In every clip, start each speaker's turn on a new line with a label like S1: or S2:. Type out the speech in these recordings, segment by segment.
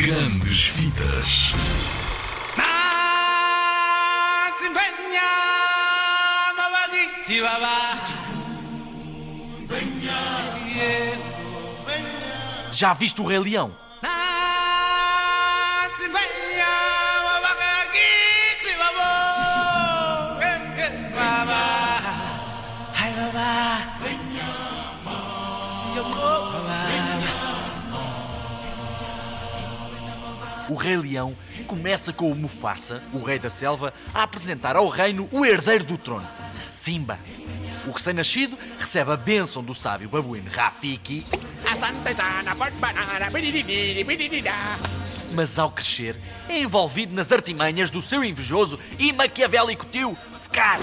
S1: Grandes Vidas.
S2: Já viste o Rei Leão? O Rei Leão começa com o Mufasa, o Rei da Selva, a apresentar ao reino o herdeiro do trono, Simba. O recém-nascido recebe a bênção do sábio babuíno Rafiki, mas ao crescer é envolvido nas artimanhas do seu invejoso e maquiavélico tio Scar.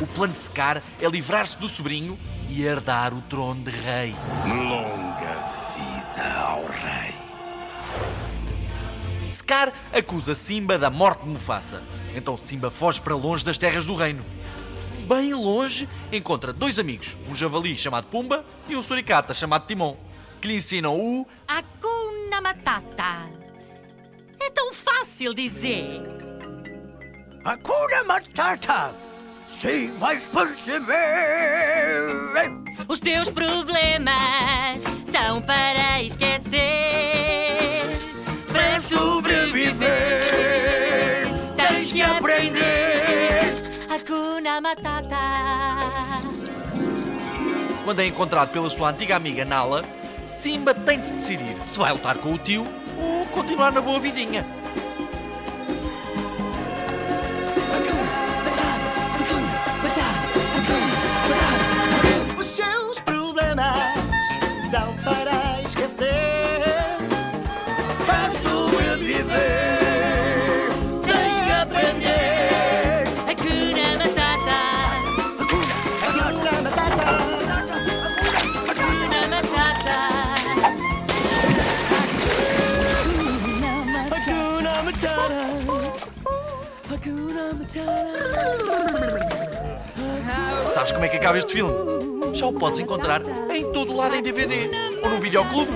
S2: O plano de Scar é livrar-se do sobrinho e herdar o trono de rei.
S3: Longa
S2: Scar acusa Simba da morte de Mufasa. Então Simba foge para longe das terras do reino. Bem longe, encontra dois amigos, um javali chamado Pumba e um suricata chamado Timon, que lhe ensinam o
S4: Hakuna Matata. É tão fácil dizer.
S5: Hakuna Matata! Sim, vais perceber!
S4: Os teus problemas são para esquecer. Matata.
S2: Quando é encontrado pela sua antiga amiga Nala, Simba tem de se decidir se vai lutar com o tio ou continuar na boa vidinha. Sabes como é que acaba este filme? Já o podes encontrar em todo lado em DVD ou no videoclube,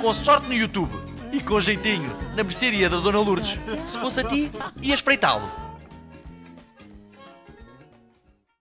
S2: com sorte no YouTube e com jeitinho na mercearia da Dona Lourdes. Se fosse a ti, ia espreitá-lo.